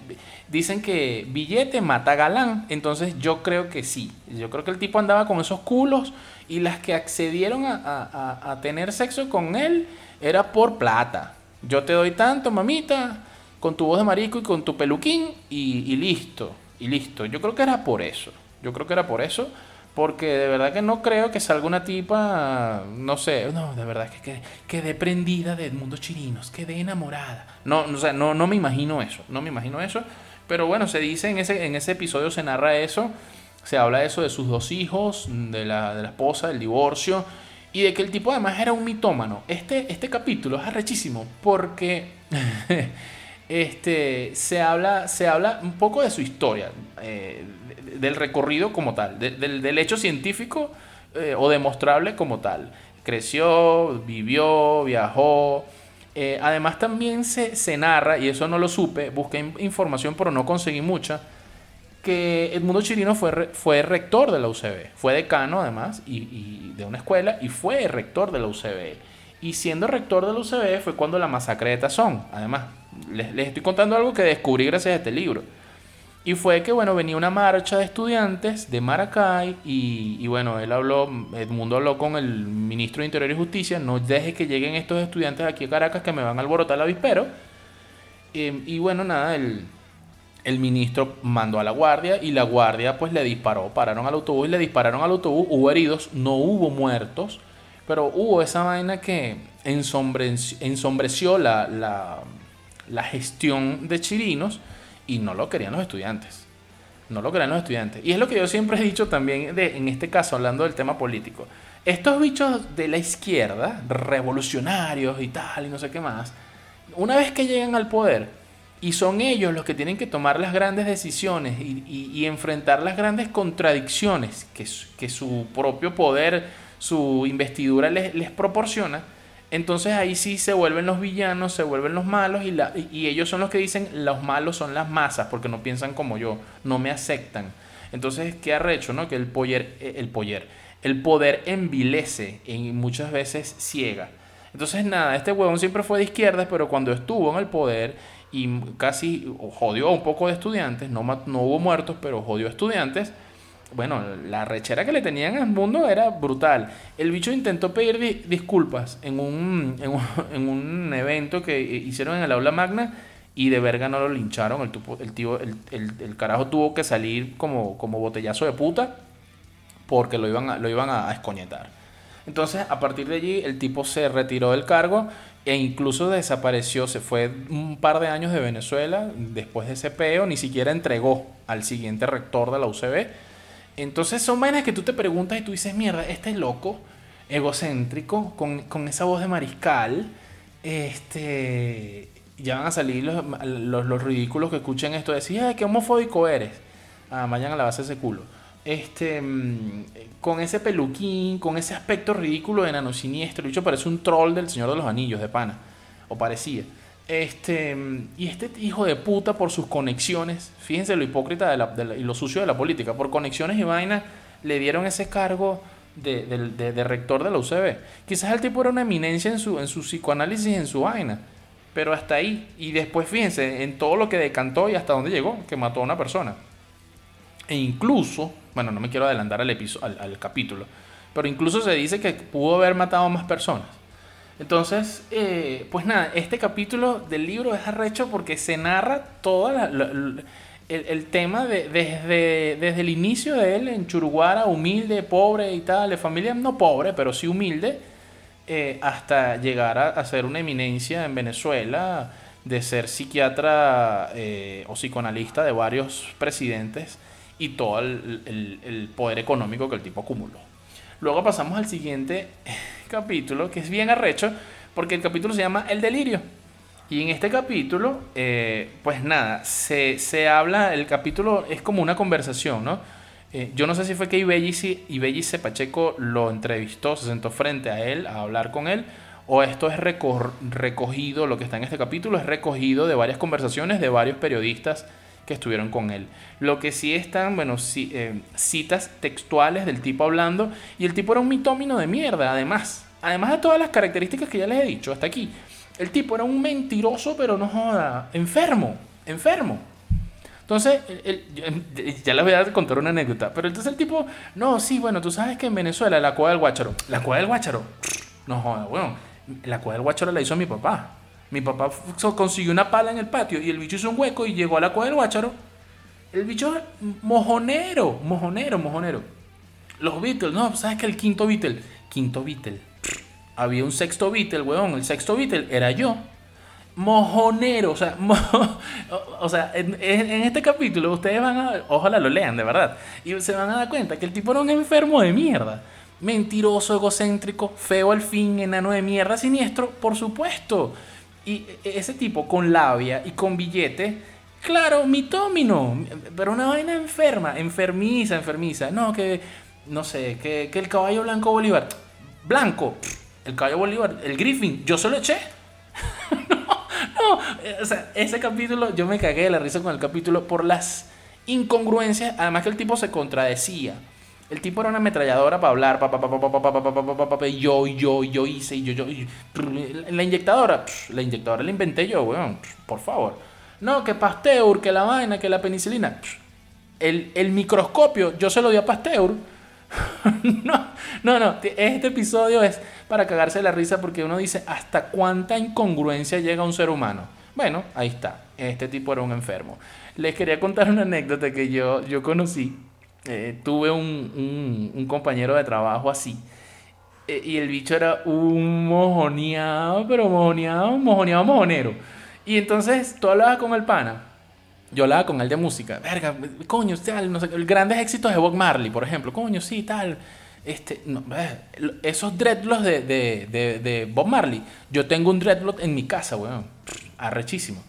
dicen que billete mata galán, entonces yo creo que sí. Yo creo que el tipo andaba con esos culos y las que accedieron a, tener sexo con él era por plata. Yo te doy tanto, mamita, con tu voz de marico y con tu peluquín y listo y listo. Yo creo que era por eso. Yo creo que era por eso. Porque de verdad que no creo que salga una tipa, no sé, no, de verdad que quedé, prendida del mundo chirinos, quedé enamorada. No, o no, no me imagino eso, no me imagino eso. Pero bueno, se dice en ese, en ese episodio, se narra eso, se habla de eso de sus dos hijos, de la, de la esposa, del divorcio, y de que el tipo además era un mitómano. Este, este capítulo es arrechísimo porque... este, se, habla, se habla un poco de su historia, eh, del recorrido como tal, del, hecho científico eh, o demostrable como tal. Creció, vivió, viajó. Eh, además también se, se, narra, y eso no lo supe, busqué información pero no conseguí mucha, que Edmundo Chirino fue, fue rector de la UCB, fue decano además y, de una escuela y fue rector de la UCB. Y siendo rector de la UCB fue cuando la masacre de Tazón, además, les, estoy contando algo que descubrí gracias a este libro. Y fue que, bueno, venía una marcha de estudiantes de Maracay y, bueno, él habló, Edmundo habló con el ministro de Interior y Justicia, no deje que lleguen estos estudiantes aquí a Caracas que me van a alborotar el avispero. Eh, y bueno, nada, el, el ministro mandó a la guardia y la guardia pues le disparó, pararon al autobús y le dispararon al autobús, hubo heridos, no hubo muertos, pero hubo esa vaina que ensombreció la la gestión de Chirinos y no lo querían los estudiantes. No lo querían los estudiantes. Y es lo que yo siempre he dicho también de, en este caso, hablando del tema político. Estos bichos de la izquierda, revolucionarios y tal, y no sé qué más, una vez que llegan al poder y son ellos los que tienen que tomar las grandes decisiones y, enfrentar las grandes contradicciones que, su propio poder, su investidura les proporciona, entonces ahí sí se vuelven los villanos, se vuelven los malos y, la, y ellos son los que dicen los malos son las masas porque no piensan como yo, no me aceptan. Entonces, ¿qué arrecho, no? Que el poder, eh, el poder, el poder envilece y muchas veces ciega. Entonces, nada, este huevón siempre fue de izquierda, pero cuando estuvo en el poder y casi jodió un poco de estudiantes, no, no hubo muertos, pero jodió estudiantes, bueno, la rechera que le tenían al mundo era brutal. El bicho intentó pedir disculpas en un, en un, evento que hicieron en el aula magna y de verga no lo lincharon. El, el, tío, el, el, carajo tuvo que salir como, como botellazo de puta porque lo iban a, lo iban a escoñetar. Entonces, a partir de allí, el tipo se retiró del cargo e incluso desapareció, se fue un par de años de Venezuela, después de ese peo, ni siquiera entregó al siguiente rector de la UCB. Entonces son vainas que tú te preguntas y tú dices, mierda, este loco, egocéntrico, con, con esa voz de mariscal, este, ya van a salir los, los, ridículos que escuchen esto, decir, ay, qué homofóbico eres. Ah, vayan a ese culo este, mm, con ese peluquín, con ese aspecto ridículo de nano siniestro. El bicho parece un troll del Señor de los Anillos, de pana. O parecía. Este, y este hijo de puta por sus conexiones, fíjense lo hipócrita y lo sucio de la política, por conexiones y vainas le dieron ese cargo de, rector de la UCB. Quizás el tipo era una eminencia en su, en su psicoanálisis, en su vaina, pero hasta ahí. Y después fíjense en todo lo que decantó y hasta dónde llegó, que mató a una persona. E incluso, bueno, no me quiero adelantar al, al, capítulo, pero incluso se dice que pudo haber matado a más personas. Entonces, eh, pues nada, este capítulo del libro es arrecho porque se narra todo el, tema de, desde, desde el inicio de él en Churuguara, humilde, pobre y tal, de familia no pobre, pero sí humilde, eh, hasta llegar a, ser una eminencia en Venezuela, de ser psiquiatra eh, o psicoanalista de varios presidentes y todo el, poder económico que el tipo acumuló. Luego pasamos al siguiente capítulo, que es bien arrecho, porque el capítulo se llama El Delirio. Y en este capítulo, eh, pues nada, se, se, habla, el capítulo es como una conversación, ¿no? Eh, yo no sé si fue que Ibellice Pacheco lo entrevistó, se sentó frente a él a hablar con él, o esto es recogido, lo que está en este capítulo es recogido de varias conversaciones de varios periodistas que estuvieron con él. Lo que sí están, bueno, eh, citas textuales del tipo hablando, y el tipo era un mitómino de mierda, además. Además de todas las características que ya les he dicho hasta aquí. El tipo era un mentiroso, pero no joda, enfermo, enfermo. Entonces, ya les voy a contar una anécdota, pero entonces el tipo, no, sí, bueno, tú sabes que en Venezuela la cueva del guácharo, la cueva del guácharo, no joda, bueno, la cueva del guácharo la hizo mi papá. Mi papá consiguió una pala en el patio y el bicho hizo un hueco y llegó a la cueva del guácharo. El bicho mojonero, mojonero, mojonero. Los Beatles, no, ¿sabes que el quinto Beatle? Quinto Beatle. Había un sexto Beatle, weón. El sexto Beatle era yo. Mojonero, o sea, o sea, en, en, este capítulo ustedes van a, ojalá lo lean, de verdad, y se van a dar cuenta que el tipo era un enfermo de mierda. Mentiroso, egocéntrico, feo al fin, enano de mierda, siniestro, por supuesto. Y ese tipo con labia y con billete, claro, mitómino, pero una vaina enferma, enfermiza, enfermiza. No, que, no sé, que, el caballo blanco Bolívar, blanco, el caballo Bolívar, el Griffin, yo se lo eché. no, no, o sea, ese capítulo, yo me cagué de la risa con el capítulo por las incongruencias, además que el tipo se contradecía. El tipo era una ametralladora para hablar, pa, pa, pa, yo, yo, yo hice, yo, yo. La inyectadora, la inyectadora la inventé yo, weón, por favor. No, que Pasteur, que la vaina, que la penicilina. El, el microscopio, yo se lo di a Pasteur. no, no, no, este episodio es para cagarse la risa porque uno dice hasta cuánta incongruencia llega un ser humano. Bueno, ahí está, este tipo era un enfermo. Les quería contar una anécdota que yo, yo conocí eh, tuve un, compañero de trabajo así. Eh, y el bicho era un mojoneado, pero mojoneado, mojoneado, mojonero. Y entonces tú hablabas con el pana. Yo hablaba con él de música. Verga, coño, tal, no sé, grandes éxitos de Bob Marley, por ejemplo. Coño, sí, tal. Este, esos dreadlocks de, de, de, Bob Marley. Yo tengo un dreadlock en mi casa, weón. Arrechísimo.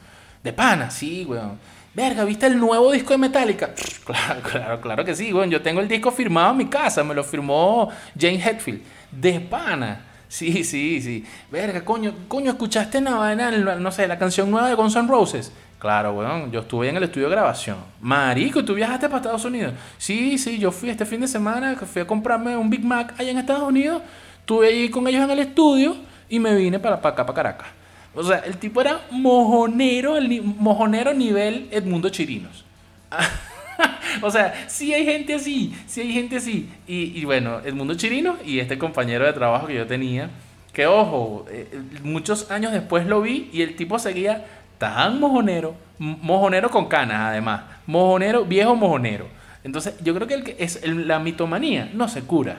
De pana, sí, weón. Verga, ¿viste el nuevo disco de Metallica? Claro, claro, claro que sí, bueno, yo tengo el disco firmado en mi casa, me lo firmó Jane Hetfield. De pana. Sí, sí, sí. Verga, coño, coño, ¿escuchaste nada, no sé, la canción nueva de Guns N' Roses? Claro, weón, yo estuve en el estudio de grabación. Marico, ¿tú viajaste para Estados Unidos? Sí, sí, yo fui este fin de semana, fui a comprarme un Big Mac allá en Estados Unidos, estuve ahí con ellos en el estudio y me vine para, para acá, para Caracas. O sea, el tipo era mojonero, el mojonero nivel Edmundo Chirinos. o sea, sí hay gente así, sí hay gente así. Y, bueno, Edmundo Chirino y este compañero de trabajo que yo tenía, que ojo, eh, muchos años después lo vi y el tipo seguía tan mojonero, mojonero con canas además, mojonero, viejo mojonero. Entonces, yo creo que es la mitomanía no se cura.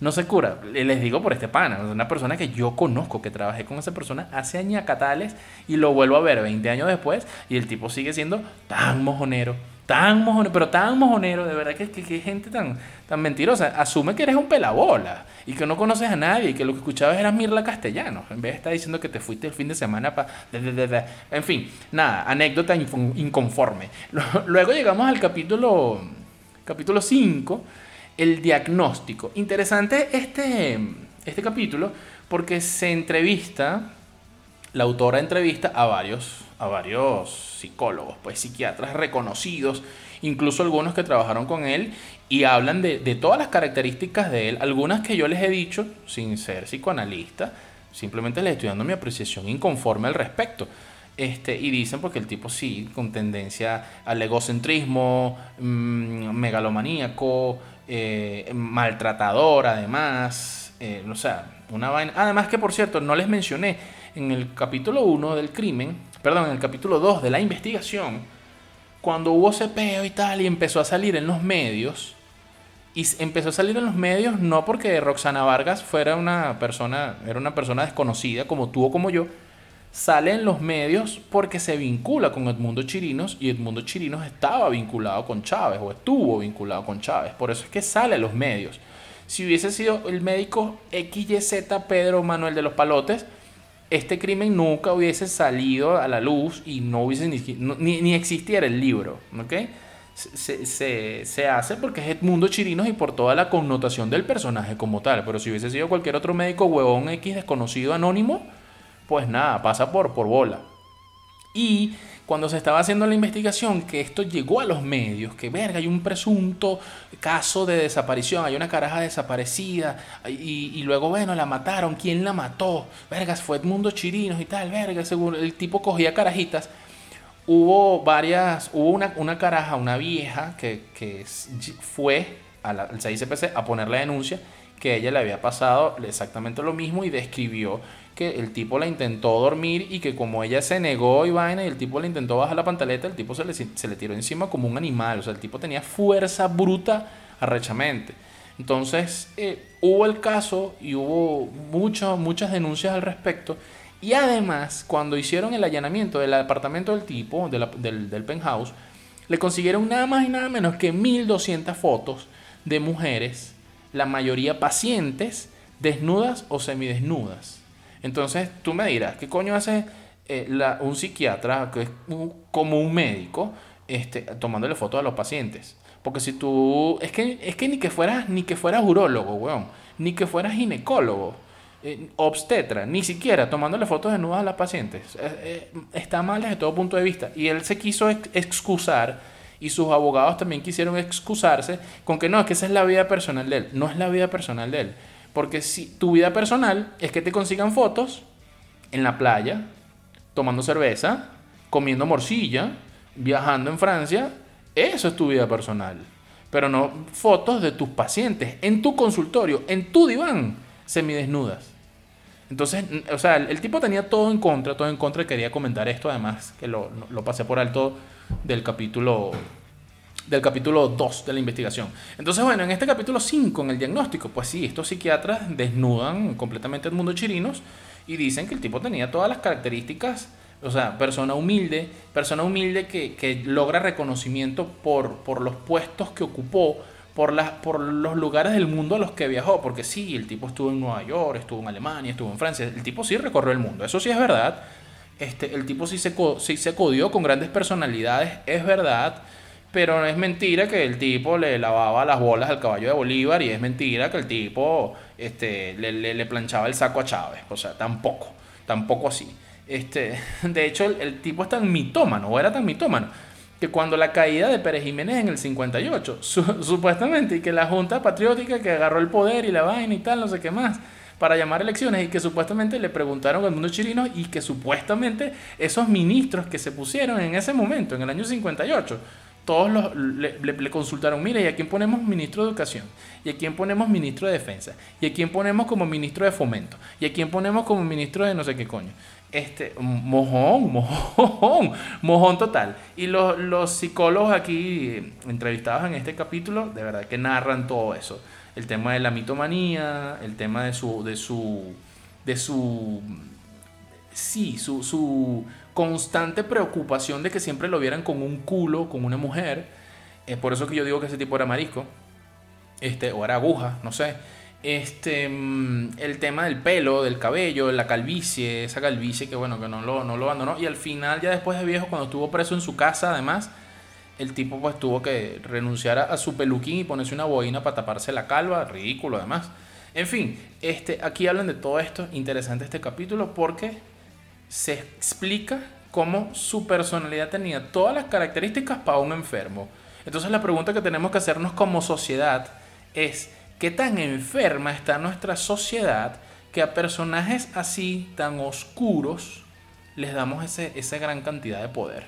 No se cura. Les digo por este pana, una persona que yo conozco, que trabajé con esa persona hace añacatales y lo vuelvo a ver 20 años después y el tipo sigue siendo tan mojonero, tan mojonero, pero tan mojonero, de verdad que, que, gente tan, tan mentirosa. Asume que eres un pelabola y que no conoces a nadie y que lo que escuchabas era Mirla Castellano, en vez de estar diciendo que te fuiste el fin de semana para... En fin, nada, anécdota inconforme. Luego llegamos al capítulo, capítulo 5 el diagnóstico. Interesante este, este capítulo porque se entrevista, la autora entrevista a varios, a varios psicólogos, pues psiquiatras reconocidos, incluso algunos que trabajaron con él y hablan de, de todas las características de él, algunas que yo les he dicho sin ser psicoanalista, simplemente les estoy dando mi apreciación inconforme al respecto. Este, y dicen porque el tipo sí, con tendencia al egocentrismo, mm, megalomaníaco, eh, maltratador además, eh, o sea, una vaina. Además que por cierto, no les mencioné, en el capítulo 1 del crimen, perdón, en el capítulo 2 de la investigación, cuando hubo cepeo y tal y empezó a salir en los medios, y empezó a salir en los medios no porque Roxana Vargas fuera una persona, era una persona desconocida como tú o como yo, sale en los medios porque se vincula con Edmundo Chirinos y Edmundo Chirinos estaba vinculado con Chávez o estuvo vinculado con Chávez. Por eso es que sale a los medios. Si hubiese sido el médico XYZ Pedro Manuel de los Palotes, este crimen nunca hubiese salido a la luz y no hubiese ni, ni, existiera el libro. ¿okay? Se, se, se, hace porque es Edmundo Chirinos y por toda la connotación del personaje como tal. Pero si hubiese sido cualquier otro médico huevón X desconocido anónimo, pues nada, pasa por, por bola. Y cuando se estaba haciendo la investigación, que esto llegó a los medios, que verga, hay un presunto caso de desaparición, hay una caraja desaparecida, y, luego, bueno, la mataron, ¿quién la mató? Vergas, fue Edmundo Chirinos y tal, verga, seguro, el tipo cogía carajitas. Hubo varias, hubo una, una caraja, una vieja, que, que fue al, al CICPC a poner la denuncia, que a ella le había pasado exactamente lo mismo y describió que el tipo la intentó dormir y que como ella se negó y vaina y el tipo le intentó bajar la pantaleta, el tipo se le, se le tiró encima como un animal. O sea, el tipo tenía fuerza bruta arrechamente. Entonces eh, hubo el caso y hubo muchas muchas denuncias al respecto. Y además, cuando hicieron el allanamiento del apartamento del tipo, del, del penthouse, le consiguieron nada más y nada menos que 1200 fotos de mujeres, la mayoría pacientes, desnudas o semidesnudas. Entonces tú me dirás, ¿qué coño hace eh, un psiquiatra que es como un médico este, tomándole fotos a los pacientes? Porque si tú, es que, es que ni que fueras, ni que fueras urólogo, weón, ni que fueras ginecólogo, eh, obstetra, ni siquiera tomándole fotos de nudas a las pacientes. Eh, está mal desde todo punto de vista. Y él se quiso excusar y sus abogados también quisieron excusarse con que no, es que esa es la vida personal de él. No es la vida personal de él. Porque si tu vida personal es que te consigan fotos en la playa, tomando cerveza, comiendo morcilla, viajando en Francia, eso es tu vida personal. Pero no fotos de tus pacientes en tu consultorio, en tu diván, semidesnudas. Entonces, o sea, el, tipo tenía todo en contra, todo en contra y quería comentar esto además, que lo, lo pasé por alto del capítulo del capítulo 2 de la investigación. Entonces, bueno, en este capítulo 5, en el diagnóstico, pues sí, estos psiquiatras desnudan completamente el mundo chirinos y dicen que el tipo tenía todas las características, o sea, persona humilde, persona humilde que, que logra reconocimiento por, por los puestos que ocupó, por, las, por los lugares del mundo a los que viajó, porque sí, el tipo estuvo en Nueva York, estuvo en Alemania, estuvo en Francia, el tipo sí recorrió el mundo, eso sí es verdad. Este, el tipo sí se, sí se codió con grandes personalidades, es verdad pero es mentira que el tipo le lavaba las bolas al caballo de Bolívar y es mentira que el tipo este, le, le, planchaba el saco a Chávez. O sea, tampoco, tampoco así. Este, de hecho, el, tipo es tan mitómano, o era tan mitómano, que cuando la caída de Pérez Jiménez en el 58, supuestamente, y que la Junta Patriótica que agarró el poder y la vaina y tal, no sé qué más, para llamar elecciones y que supuestamente le preguntaron al mundo chirino y que supuestamente esos ministros que se pusieron en ese momento, en el año 58, todos los, le, consultaron, mire, ¿y a quién ponemos ministro de Educación? ¿Y a quién ponemos ministro de Defensa? ¿Y a quién ponemos como ministro de Fomento? ¿Y a quién ponemos como ministro de no sé qué coño? Este, mojón, mojón, mojón total. Y los, psicólogos aquí entrevistados en este capítulo, de verdad que narran todo eso. el tema de la mitomanía, el tema de su, de su, de su, sí, su, su constante preocupación de que siempre lo vieran con un culo, con una mujer. Es por eso que yo digo que ese tipo era marisco, este, o era aguja, no sé. Este, mm, el tema del pelo, del cabello, la calvicie, esa calvicie que bueno, que no lo, no lo abandonó. Y al final, ya después de viejo, cuando estuvo preso en su casa, además, el tipo pues tuvo que renunciar a, su peluquín y ponerse una boina para taparse la calva, ridículo además. En fin, este, aquí hablan de todo esto, interesante este capítulo porque se explica cómo su personalidad tenía todas las características para un enfermo. Entonces la pregunta que tenemos que hacernos como sociedad es, ¿qué tan enferma está nuestra sociedad que a personajes así tan oscuros les damos ese, esa gran cantidad de poder?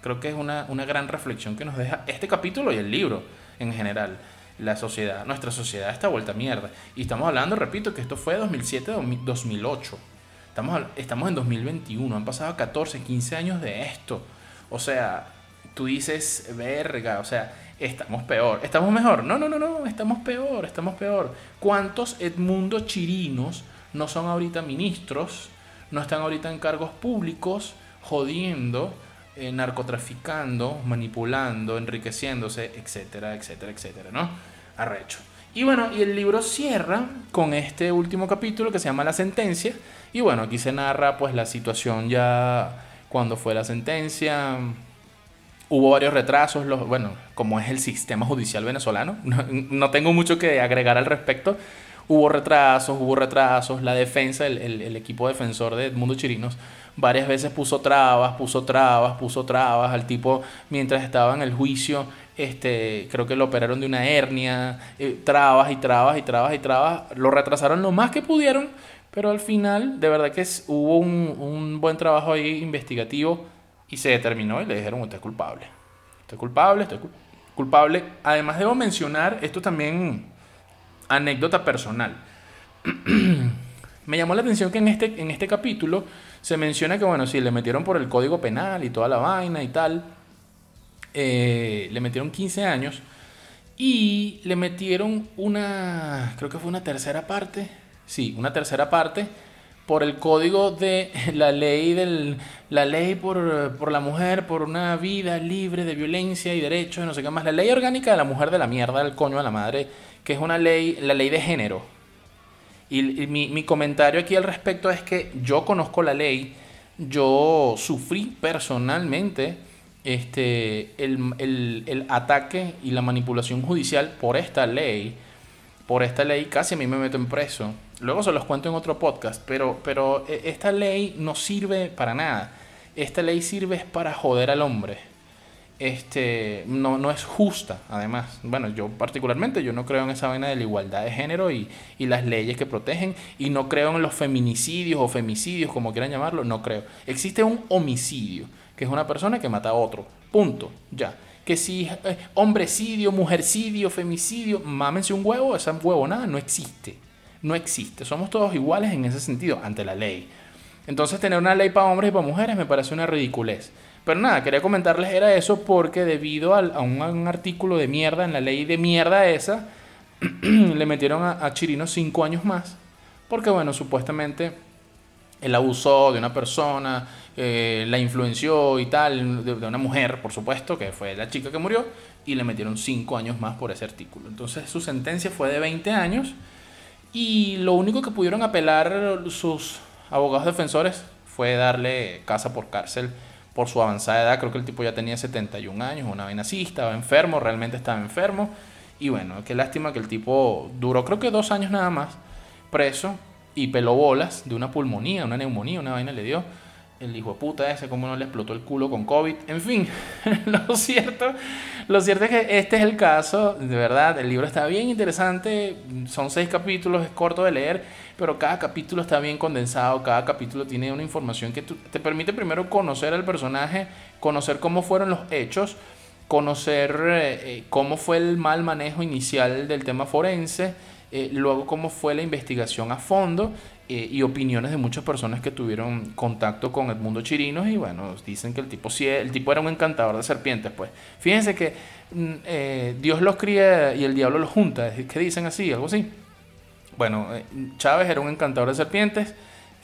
Creo que es una, una gran reflexión que nos deja este capítulo y el libro en general. La sociedad, nuestra sociedad está vuelta a mierda. Y estamos hablando, repito, que esto fue 2007-2008. Estamos, estamos en 2021, han pasado 14, 15 años de esto. O sea, tú dices, verga, o sea, estamos peor. ¿Estamos mejor? No, no, no, no, estamos peor, estamos peor. ¿Cuántos Edmundo Chirinos no son ahorita ministros, no están ahorita en cargos públicos, jodiendo? Eh, narcotraficando, manipulando, enriqueciéndose, etcétera, etcétera, etcétera, ¿no? Arrecho. Y bueno, y el libro cierra con este último capítulo que se llama La sentencia. Y bueno, aquí se narra pues la situación ya cuando fue la sentencia. Hubo varios retrasos, los, bueno, como es el sistema judicial venezolano, no, tengo mucho que agregar al respecto. Hubo retrasos, hubo retrasos, la defensa, el, equipo defensor de Edmundo Chirinos varias veces puso trabas, puso trabas, puso trabas al tipo mientras estaba en el juicio. Este, creo que lo operaron de una hernia, eh, trabas y trabas y trabas y trabas. Lo retrasaron lo más que pudieron, pero al final, de verdad que hubo un, un buen trabajo ahí investigativo y se determinó y le dijeron: Usted es culpable. Usted es culpable, usted es culpable. Además, debo mencionar esto también, anécdota personal. Me llamó la atención que en este, en este capítulo se menciona que, bueno, sí, le metieron por el código penal y toda la vaina y tal. Eh, le metieron 15 años y le metieron una, creo que fue una tercera parte, sí, una tercera parte por el código de la ley del la ley por, por, la mujer por una vida libre de violencia y derechos no sé qué más la ley orgánica de la mujer de la mierda del coño de la madre que es una ley la ley de género. Y, mi, mi, comentario aquí al respecto es que yo conozco la ley, yo sufrí personalmente este, el, el, ataque y la manipulación judicial por esta ley. Por esta ley casi a mí me meto en preso. Luego se los cuento en otro podcast, pero, pero e, esta ley no sirve para nada. Esta ley sirve para joder al hombre este, no, no es justa, además. Bueno, yo particularmente, yo no creo en esa vaina de la igualdad de género y, y, las leyes que protegen, y no creo en los feminicidios o femicidios, como quieran llamarlo, no creo. Existe un homicidio, que es una persona que mata a otro, punto, ya. Que si eh, hombrecidio, mujercidio, femicidio, mámense un huevo, esa huevo nada, no existe. No existe. Somos todos iguales en ese sentido, ante la ley. Entonces, tener una ley para hombres y para mujeres me parece una ridiculez. Pero nada, quería comentarles era eso porque debido a, un, artículo de mierda en la ley de mierda esa, le metieron a, Chirino cinco años más. Porque bueno, supuestamente él abusó de una persona, eh, la influenció y tal, de, una mujer, por supuesto, que fue la chica que murió, y le metieron cinco años más por ese artículo. Entonces su sentencia fue de 20 años y lo único que pudieron apelar sus abogados defensores fue darle casa por cárcel por su avanzada edad, creo que el tipo ya tenía 71 años, una vaina así, estaba enfermo, realmente estaba enfermo. Y bueno, qué lástima que el tipo duró creo que dos años nada más preso y peló bolas de una pulmonía, una neumonía, una vaina le dio. El hijo de puta ese, cómo no le explotó el culo con COVID. En fin, lo cierto, lo cierto es que este es el caso, de verdad, el libro está bien interesante, son seis capítulos, es corto de leer pero cada capítulo está bien condensado, cada capítulo tiene una información que te permite primero conocer al personaje, conocer cómo fueron los hechos, conocer eh, eh, cómo fue el mal manejo inicial del tema forense, eh, luego cómo fue la investigación a fondo eh, y opiniones de muchas personas que tuvieron contacto con Edmundo Chirinos y bueno, dicen que el tipo, el tipo era un encantador de serpientes, pues. Fíjense que mm, eh, Dios los cría y el diablo los junta, que dicen así, algo así. Bueno, eh, Chávez era un encantador de serpientes,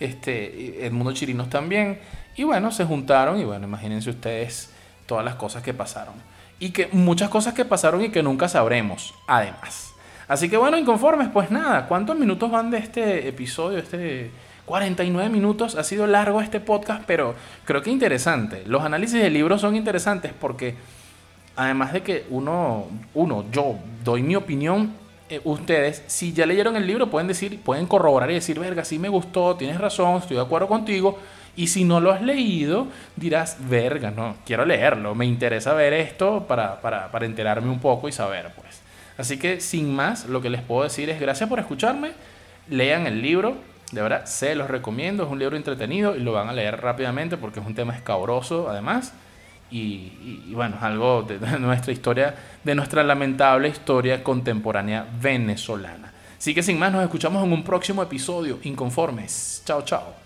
este, Edmundo Chirinos también, y bueno, se juntaron y bueno, imagínense ustedes todas las cosas que pasaron. Y que muchas cosas que pasaron y que nunca sabremos, además. Así que bueno, inconformes, pues nada, ¿cuántos minutos van de este episodio? Este 49 minutos, ha sido largo este podcast, pero creo que interesante. Los análisis de libros son interesantes porque además de que uno, uno yo doy mi opinión, eh, ustedes, si ya leyeron el libro, pueden decir, pueden corroborar y decir, verga, sí me gustó, tienes razón, estoy de acuerdo contigo. Y si no lo has leído, dirás, verga, no, quiero leerlo, me interesa ver esto para, para, para enterarme un poco y saber, pues. Así que sin más, lo que les puedo decir es gracias por escucharme, lean el libro, de verdad se los recomiendo, es un libro entretenido y lo van a leer rápidamente porque es un tema escabroso además. Y, bueno, es algo de, de nuestra historia, de nuestra lamentable historia contemporánea venezolana. Así que sin más, nos escuchamos en un próximo episodio. Inconformes. Chao, chao.